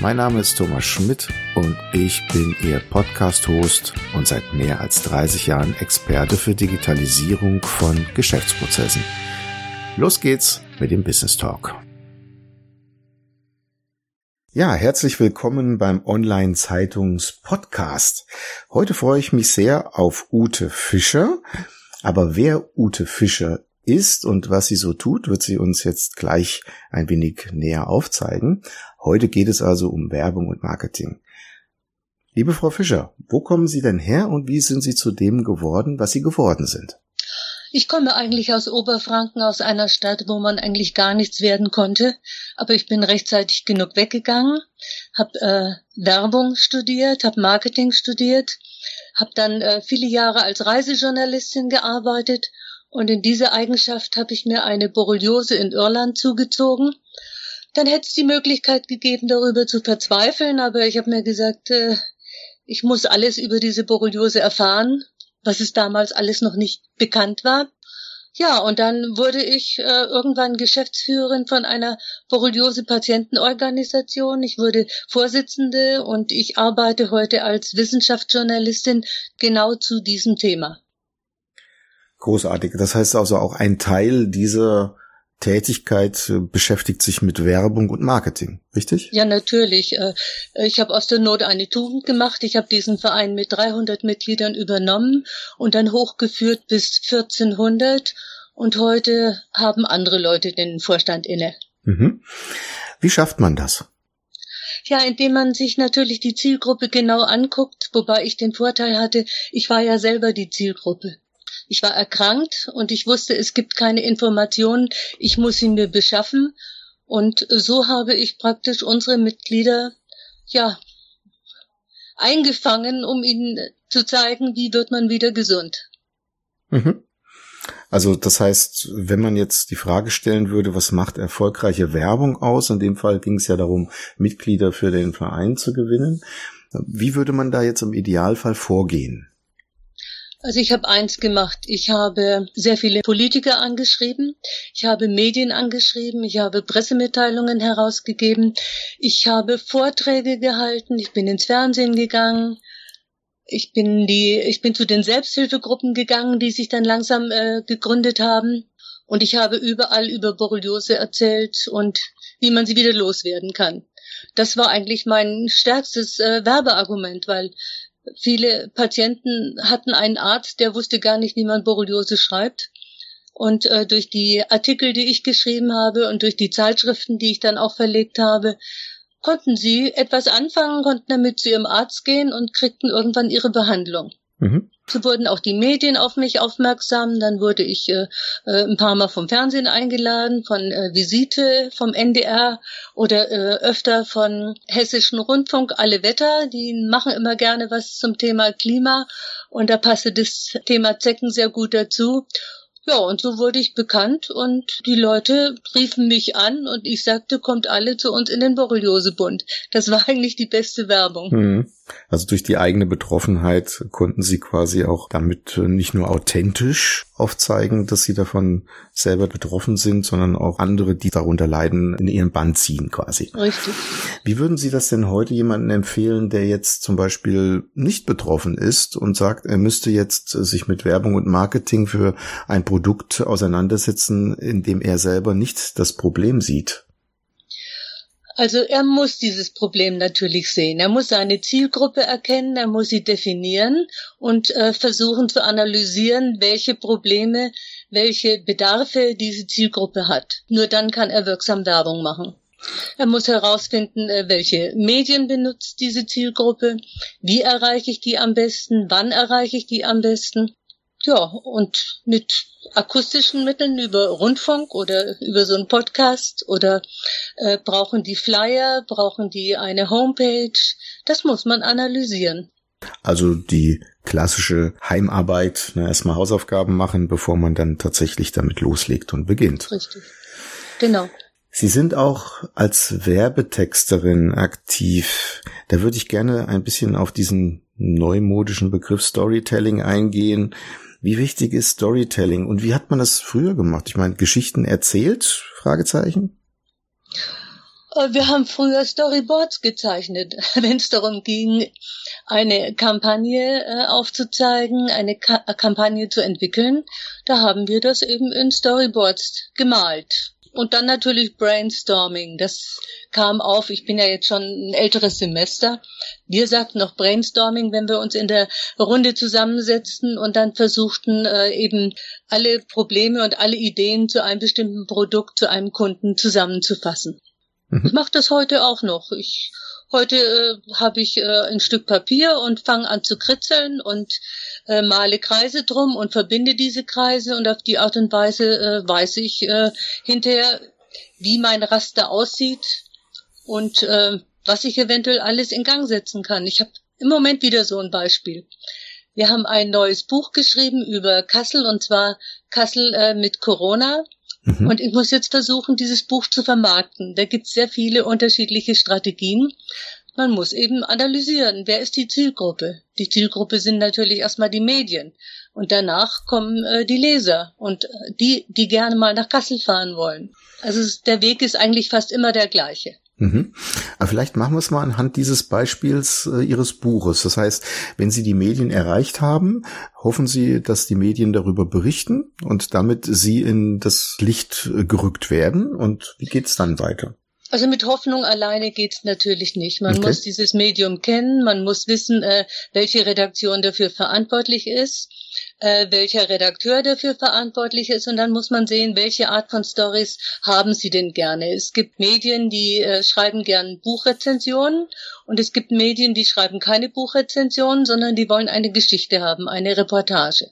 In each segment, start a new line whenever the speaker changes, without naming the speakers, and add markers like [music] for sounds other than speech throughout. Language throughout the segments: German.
Mein Name ist Thomas Schmidt und ich bin Ihr Podcast-Host und seit mehr als 30 Jahren Experte für Digitalisierung von Geschäftsprozessen. Los geht's mit dem Business Talk. Ja, herzlich willkommen beim Online-Zeitungs-Podcast. Heute freue ich mich sehr auf Ute Fischer. Aber wer Ute Fischer ist und was sie so tut, wird sie uns jetzt gleich ein wenig näher aufzeigen. Heute geht es also um Werbung und Marketing. Liebe Frau Fischer, wo kommen Sie denn her und wie sind Sie zu dem geworden, was Sie geworden sind?
Ich komme eigentlich aus Oberfranken, aus einer Stadt, wo man eigentlich gar nichts werden konnte. Aber ich bin rechtzeitig genug weggegangen, habe äh, Werbung studiert, habe Marketing studiert, habe dann äh, viele Jahre als Reisejournalistin gearbeitet und in dieser Eigenschaft habe ich mir eine Borreliose in Irland zugezogen. Dann hätte es die Möglichkeit gegeben, darüber zu verzweifeln, aber ich habe mir gesagt, äh, ich muss alles über diese Borreliose erfahren, was es damals alles noch nicht bekannt war. Ja, und dann wurde ich äh, irgendwann Geschäftsführerin von einer Borreliose-Patientenorganisation. Ich wurde Vorsitzende und ich arbeite heute als Wissenschaftsjournalistin genau zu diesem Thema.
Großartig. Das heißt also auch ein Teil dieser Tätigkeit äh, beschäftigt sich mit Werbung und Marketing, richtig?
Ja, natürlich. Äh, ich habe aus der Not eine Tugend gemacht. Ich habe diesen Verein mit 300 Mitgliedern übernommen und dann hochgeführt bis 1400. Und heute haben andere Leute den Vorstand inne.
Mhm. Wie schafft man das?
Ja, indem man sich natürlich die Zielgruppe genau anguckt, wobei ich den Vorteil hatte, ich war ja selber die Zielgruppe. Ich war erkrankt und ich wusste, es gibt keine Informationen. Ich muss sie mir beschaffen. Und so habe ich praktisch unsere Mitglieder, ja, eingefangen, um ihnen zu zeigen, wie wird man wieder gesund.
Mhm. Also das heißt, wenn man jetzt die Frage stellen würde, was macht erfolgreiche Werbung aus? In dem Fall ging es ja darum, Mitglieder für den Verein zu gewinnen. Wie würde man da jetzt im Idealfall vorgehen?
Also ich habe eins gemacht. Ich habe sehr viele Politiker angeschrieben. Ich habe Medien angeschrieben. Ich habe Pressemitteilungen herausgegeben. Ich habe Vorträge gehalten. Ich bin ins Fernsehen gegangen. Ich bin die, ich bin zu den Selbsthilfegruppen gegangen, die sich dann langsam äh, gegründet haben. Und ich habe überall über Borreliose erzählt und wie man sie wieder loswerden kann. Das war eigentlich mein stärkstes äh, Werbeargument, weil Viele Patienten hatten einen Arzt, der wusste gar nicht, wie man Borreliose schreibt. Und äh, durch die Artikel, die ich geschrieben habe und durch die Zeitschriften, die ich dann auch verlegt habe, konnten sie etwas anfangen, konnten damit zu ihrem Arzt gehen und kriegten irgendwann ihre Behandlung. Mhm. So wurden auch die Medien auf mich aufmerksam. Dann wurde ich äh, äh, ein paar Mal vom Fernsehen eingeladen, von äh, Visite vom NDR oder äh, öfter von Hessischen Rundfunk, alle Wetter. Die machen immer gerne was zum Thema Klima und da passte das Thema Zecken sehr gut dazu. Ja, und so wurde ich bekannt und die Leute riefen mich an und ich sagte, kommt alle zu uns in den Borreliosebund. Das war [laughs] eigentlich die beste Werbung.
Mhm. Also durch die eigene Betroffenheit konnten sie quasi auch damit nicht nur authentisch aufzeigen, dass sie davon selber betroffen sind, sondern auch andere, die darunter leiden, in ihren Bann ziehen quasi.
Richtig.
Wie würden Sie das denn heute jemandem empfehlen, der jetzt zum Beispiel nicht betroffen ist und sagt, er müsste jetzt sich mit Werbung und Marketing für ein Produkt auseinandersetzen, in dem er selber nicht das Problem sieht?
Also er muss dieses Problem natürlich sehen. Er muss seine Zielgruppe erkennen, er muss sie definieren und äh, versuchen zu analysieren, welche Probleme, welche Bedarfe diese Zielgruppe hat. Nur dann kann er wirksam Werbung machen. Er muss herausfinden, äh, welche Medien benutzt diese Zielgruppe, wie erreiche ich die am besten, wann erreiche ich die am besten. Ja, und mit akustischen Mitteln über Rundfunk oder über so einen Podcast oder äh, brauchen die Flyer, brauchen die eine Homepage? Das muss man analysieren.
Also die klassische Heimarbeit, ne, erstmal Hausaufgaben machen, bevor man dann tatsächlich damit loslegt und beginnt.
Richtig. Genau.
Sie sind auch als Werbetexterin aktiv. Da würde ich gerne ein bisschen auf diesen neumodischen Begriff Storytelling eingehen. Wie wichtig ist Storytelling und wie hat man das früher gemacht? Ich meine, Geschichten erzählt? Fragezeichen.
Äh, wir haben früher Storyboards gezeichnet, [laughs] wenn es darum ging, eine Kampagne äh, aufzuzeigen, eine Ka Kampagne zu entwickeln. Da haben wir das eben in Storyboards gemalt. Und dann natürlich Brainstorming. Das kam auf. Ich bin ja jetzt schon ein älteres Semester. Wir sagten noch Brainstorming, wenn wir uns in der Runde zusammensetzten und dann versuchten, äh, eben alle Probleme und alle Ideen zu einem bestimmten Produkt, zu einem Kunden zusammenzufassen. Mhm. Ich mache das heute auch noch. Ich Heute äh, habe ich äh, ein Stück Papier und fange an zu kritzeln und äh, male Kreise drum und verbinde diese Kreise und auf die Art und Weise äh, weiß ich äh, hinterher, wie mein Raster aussieht und äh, was ich eventuell alles in Gang setzen kann. Ich habe im Moment wieder so ein Beispiel. Wir haben ein neues Buch geschrieben über Kassel und zwar Kassel äh, mit Corona. Mhm. Und ich muss jetzt versuchen, dieses Buch zu vermarkten. Da gibt es sehr viele unterschiedliche Strategien. Man muss eben analysieren, wer ist die Zielgruppe. Die Zielgruppe sind natürlich erstmal die Medien. Und danach kommen äh, die Leser und äh, die, die gerne mal nach Kassel fahren wollen. Also der Weg ist eigentlich fast immer der gleiche.
Mhm. Aber vielleicht machen wir es mal anhand dieses Beispiels äh, Ihres Buches. Das heißt, wenn Sie die Medien erreicht haben, hoffen Sie, dass die Medien darüber berichten und damit Sie in das Licht äh, gerückt werden. Und wie geht's dann weiter?
Also mit Hoffnung alleine geht's natürlich nicht. Man okay. muss dieses Medium kennen, man muss wissen, äh, welche Redaktion dafür verantwortlich ist äh, welcher Redakteur dafür verantwortlich ist und dann muss man sehen, welche Art von Stories haben Sie denn gerne. Es gibt Medien, die äh, schreiben gern Buchrezensionen und es gibt Medien, die schreiben keine Buchrezensionen, sondern die wollen eine Geschichte haben, eine Reportage.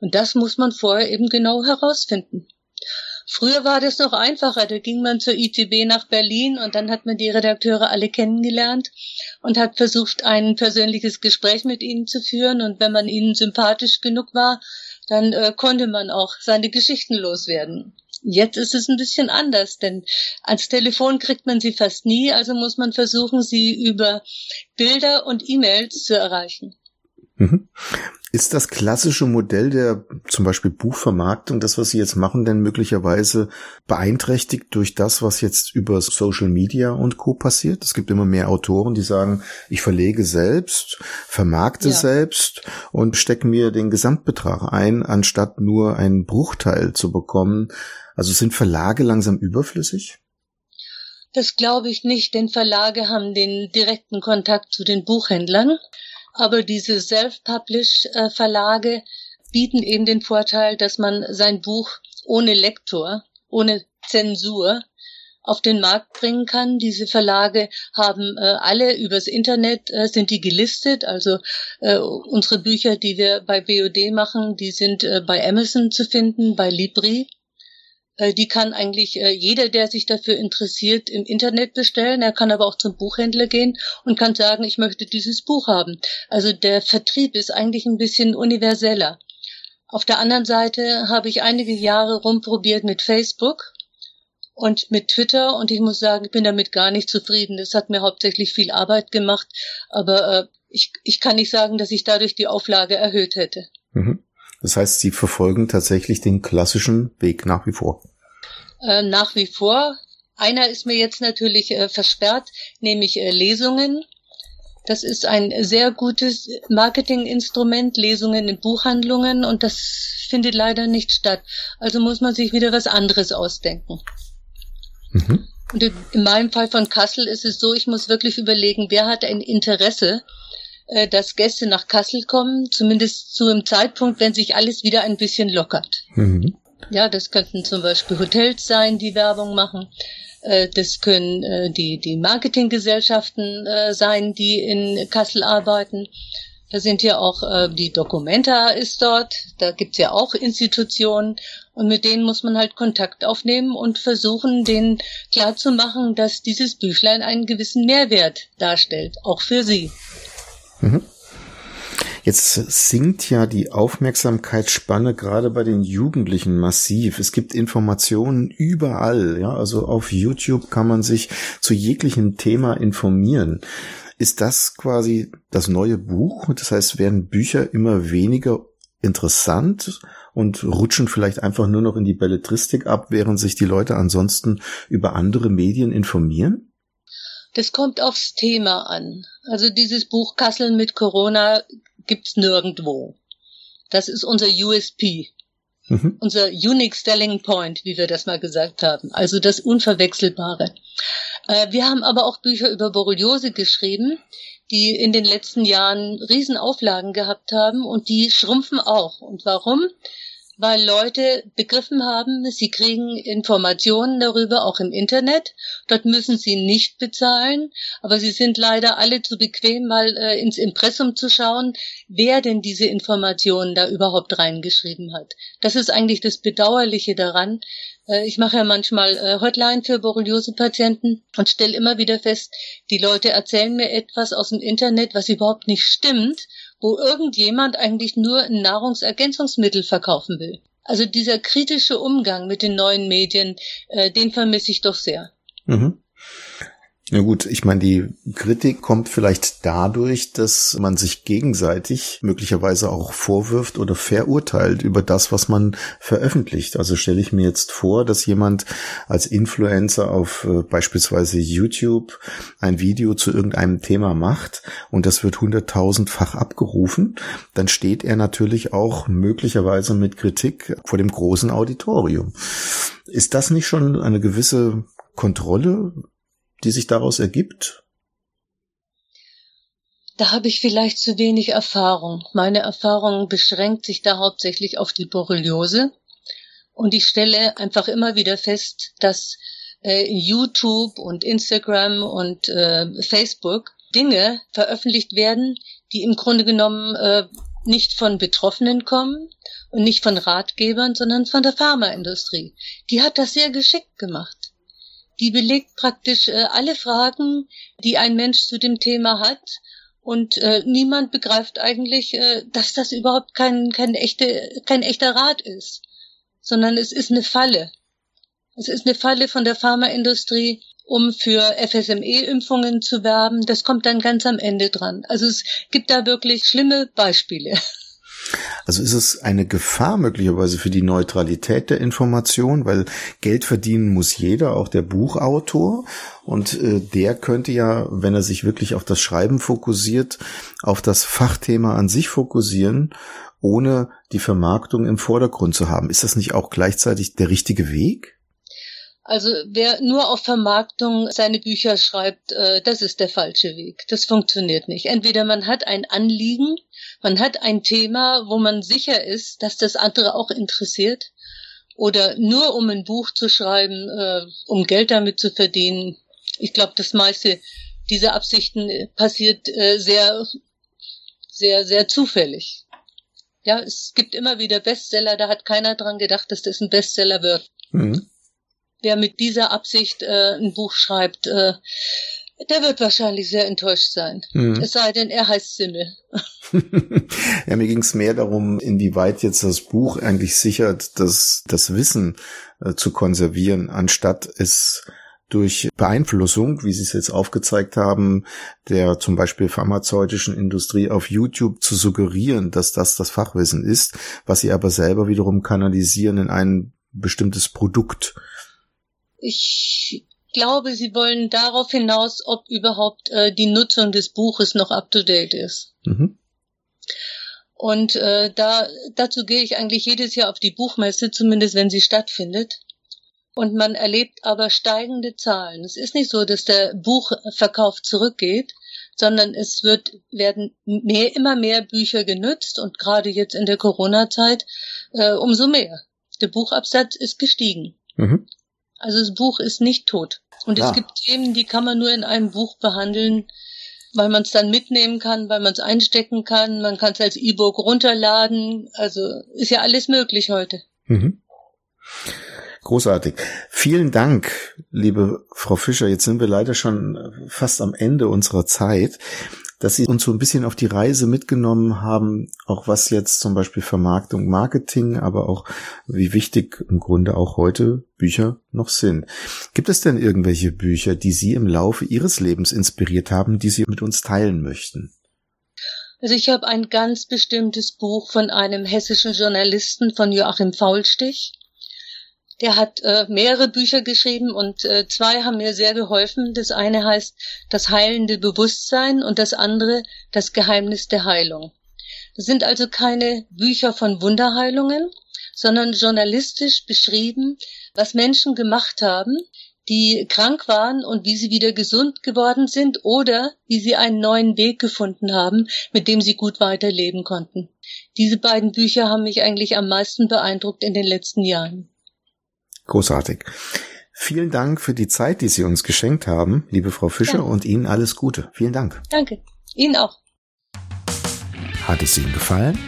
Und das muss man vorher eben genau herausfinden. Früher war das noch einfacher. Da ging man zur ITB nach Berlin und dann hat man die Redakteure alle kennengelernt und hat versucht, ein persönliches Gespräch mit ihnen zu führen. Und wenn man ihnen sympathisch genug war, dann äh, konnte man auch seine Geschichten loswerden. Jetzt ist es ein bisschen anders, denn ans Telefon kriegt man sie fast nie, also muss man versuchen, sie über Bilder und E-Mails zu erreichen.
Mhm. Ist das klassische Modell der zum Beispiel Buchvermarktung, das, was Sie jetzt machen, denn möglicherweise beeinträchtigt durch das, was jetzt über Social Media und Co. passiert? Es gibt immer mehr Autoren, die sagen, ich verlege selbst, vermarkte ja. selbst und stecke mir den Gesamtbetrag ein, anstatt nur einen Bruchteil zu bekommen. Also sind Verlage langsam überflüssig?
Das glaube ich nicht, denn Verlage haben den direkten Kontakt zu den Buchhändlern. Aber diese Self-Publish-Verlage bieten eben den Vorteil, dass man sein Buch ohne Lektor, ohne Zensur auf den Markt bringen kann. Diese Verlage haben äh, alle übers Internet äh, sind die gelistet. Also äh, unsere Bücher, die wir bei BOD machen, die sind äh, bei Amazon zu finden, bei Libri. Äh, die kann eigentlich äh, jeder, der sich dafür interessiert, im Internet bestellen. Er kann aber auch zum Buchhändler gehen und kann sagen, ich möchte dieses Buch haben. Also der Vertrieb ist eigentlich ein bisschen universeller. Auf der anderen Seite habe ich einige Jahre rumprobiert mit Facebook und mit Twitter und ich muss sagen, ich bin damit gar nicht zufrieden. Das hat mir hauptsächlich viel Arbeit gemacht, aber äh, ich, ich kann nicht sagen, dass ich dadurch die Auflage erhöht hätte. Mhm.
Das heißt, Sie verfolgen tatsächlich den klassischen Weg nach wie vor.
Äh, nach wie vor. Einer ist mir jetzt natürlich äh, versperrt, nämlich äh, Lesungen. Das ist ein sehr gutes Marketinginstrument, Lesungen in Buchhandlungen und das findet leider nicht statt. Also muss man sich wieder was anderes ausdenken. Mhm. Und in meinem Fall von Kassel ist es so, ich muss wirklich überlegen, wer hat ein Interesse, äh, dass Gäste nach Kassel kommen, zumindest zu einem Zeitpunkt, wenn sich alles wieder ein bisschen lockert. Mhm. Ja, das könnten zum Beispiel Hotels sein, die Werbung machen. Äh, das können äh, die, die Marketinggesellschaften sein, die in Kassel arbeiten. Da sind ja auch die Documenta ist dort, da gibt's ja auch Institutionen und mit denen muss man halt Kontakt aufnehmen und versuchen, denen klarzumachen, dass dieses Büchlein einen gewissen Mehrwert darstellt, auch für sie.
Mhm. Jetzt sinkt ja die Aufmerksamkeitsspanne gerade bei den Jugendlichen massiv. Es gibt Informationen überall, ja, also auf YouTube kann man sich zu jeglichem Thema informieren. Ist das quasi das neue Buch? Das heißt, werden Bücher immer weniger interessant und rutschen vielleicht einfach nur noch in die Belletristik ab, während sich die Leute ansonsten über andere Medien informieren?
Das kommt aufs Thema an. Also dieses Buch Kassel mit Corona gibt's nirgendwo. Das ist unser USP. Mhm. Unser Unique Selling Point, wie wir das mal gesagt haben. Also das Unverwechselbare. Äh, wir haben aber auch Bücher über Borreliose geschrieben, die in den letzten Jahren Riesenauflagen gehabt haben und die schrumpfen auch. Und warum? Weil Leute begriffen haben, sie kriegen Informationen darüber auch im Internet. Dort müssen sie nicht bezahlen, aber sie sind leider alle zu bequem, mal äh, ins Impressum zu schauen, wer denn diese Informationen da überhaupt reingeschrieben hat. Das ist eigentlich das Bedauerliche daran. Äh, ich mache ja manchmal äh, Hotline für Borreliose-Patienten und stelle immer wieder fest, die Leute erzählen mir etwas aus dem Internet, was überhaupt nicht stimmt wo irgendjemand eigentlich nur Nahrungsergänzungsmittel verkaufen will. Also dieser kritische Umgang mit den neuen Medien, äh, den vermisse ich doch sehr. Mhm.
Na gut, ich meine, die Kritik kommt vielleicht dadurch, dass man sich gegenseitig möglicherweise auch vorwirft oder verurteilt über das, was man veröffentlicht. Also stelle ich mir jetzt vor, dass jemand als Influencer auf äh, beispielsweise YouTube ein Video zu irgendeinem Thema macht und das wird hunderttausendfach abgerufen, dann steht er natürlich auch möglicherweise mit Kritik vor dem großen Auditorium. Ist das nicht schon eine gewisse Kontrolle die sich daraus ergibt?
Da habe ich vielleicht zu wenig Erfahrung. Meine Erfahrung beschränkt sich da hauptsächlich auf die Borreliose. Und ich stelle einfach immer wieder fest, dass äh, YouTube und Instagram und äh, Facebook Dinge veröffentlicht werden, die im Grunde genommen äh, nicht von Betroffenen kommen und nicht von Ratgebern, sondern von der Pharmaindustrie. Die hat das sehr geschickt gemacht die belegt praktisch äh, alle Fragen, die ein Mensch zu dem Thema hat. Und äh, niemand begreift eigentlich, äh, dass das überhaupt kein, kein, echte, kein echter Rat ist, sondern es ist eine Falle. Es ist eine Falle von der Pharmaindustrie, um für FSME-Impfungen zu werben. Das kommt dann ganz am Ende dran. Also es gibt da wirklich schlimme Beispiele. [laughs]
Also ist es eine Gefahr möglicherweise für die Neutralität der Information, weil Geld verdienen muss jeder, auch der Buchautor. Und äh, der könnte ja, wenn er sich wirklich auf das Schreiben fokussiert, auf das Fachthema an sich fokussieren, ohne die Vermarktung im Vordergrund zu haben. Ist das nicht auch gleichzeitig der richtige Weg?
Also wer nur auf Vermarktung seine Bücher schreibt, äh, das ist der falsche Weg. Das funktioniert nicht. Entweder man hat ein Anliegen, man hat ein Thema, wo man sicher ist, dass das andere auch interessiert, oder nur um ein Buch zu schreiben, äh, um Geld damit zu verdienen. Ich glaube, das meiste dieser Absichten passiert äh, sehr, sehr, sehr zufällig. Ja, es gibt immer wieder Bestseller, da hat keiner dran gedacht, dass das ein Bestseller wird. Mhm wer mit dieser Absicht äh, ein Buch schreibt, äh, der wird wahrscheinlich sehr enttäuscht sein. Mhm. Es sei denn, er heißt Simmel. [laughs]
ja, mir ging es mehr darum, inwieweit jetzt das Buch eigentlich sichert, dass das Wissen äh, zu konservieren, anstatt es durch Beeinflussung, wie Sie es jetzt aufgezeigt haben, der zum Beispiel pharmazeutischen Industrie auf YouTube zu suggerieren, dass das das Fachwissen ist, was sie aber selber wiederum kanalisieren in ein bestimmtes Produkt.
Ich glaube, Sie wollen darauf hinaus, ob überhaupt äh, die Nutzung des Buches noch up-to-date ist. Mhm. Und äh, da, dazu gehe ich eigentlich jedes Jahr auf die Buchmesse, zumindest wenn sie stattfindet. Und man erlebt aber steigende Zahlen. Es ist nicht so, dass der Buchverkauf zurückgeht, sondern es wird, werden mehr, immer mehr Bücher genutzt und gerade jetzt in der Corona-Zeit äh, umso mehr. Der Buchabsatz ist gestiegen. Mhm. Also das Buch ist nicht tot. Und ja. es gibt Themen, die kann man nur in einem Buch behandeln, weil man es dann mitnehmen kann, weil man es einstecken kann, man kann es als E-Book runterladen. Also ist ja alles möglich heute. Mhm.
Großartig. Vielen Dank, liebe Frau Fischer. Jetzt sind wir leider schon fast am Ende unserer Zeit. Dass Sie uns so ein bisschen auf die Reise mitgenommen haben, auch was jetzt zum Beispiel Vermarktung, Marketing, aber auch wie wichtig im Grunde auch heute Bücher noch sind. Gibt es denn irgendwelche Bücher, die Sie im Laufe Ihres Lebens inspiriert haben, die Sie mit uns teilen möchten?
Also ich habe ein ganz bestimmtes Buch von einem hessischen Journalisten von Joachim Faulstich. Der hat äh, mehrere Bücher geschrieben und äh, zwei haben mir sehr geholfen. Das eine heißt Das heilende Bewusstsein und das andere Das Geheimnis der Heilung. Das sind also keine Bücher von Wunderheilungen, sondern journalistisch beschrieben, was Menschen gemacht haben, die krank waren und wie sie wieder gesund geworden sind oder wie sie einen neuen Weg gefunden haben, mit dem sie gut weiterleben konnten. Diese beiden Bücher haben mich eigentlich am meisten beeindruckt in den letzten Jahren.
Großartig. Vielen Dank für die Zeit, die Sie uns geschenkt haben, liebe Frau Fischer, ja. und Ihnen alles Gute. Vielen Dank.
Danke. Ihnen auch.
Hat es Ihnen gefallen?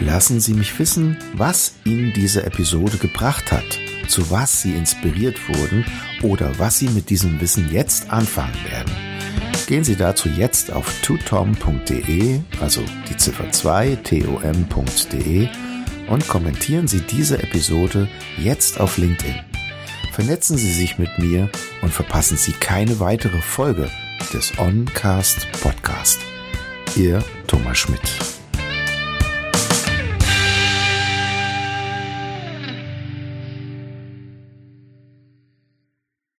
Lassen Sie mich wissen, was Ihnen diese Episode gebracht hat zu was Sie inspiriert wurden oder was Sie mit diesem Wissen jetzt anfangen werden. Gehen Sie dazu jetzt auf tutom.de, also die Ziffer 2 tom.de und kommentieren Sie diese Episode jetzt auf LinkedIn. Vernetzen Sie sich mit mir und verpassen Sie keine weitere Folge des Oncast Podcast. Ihr Thomas Schmidt.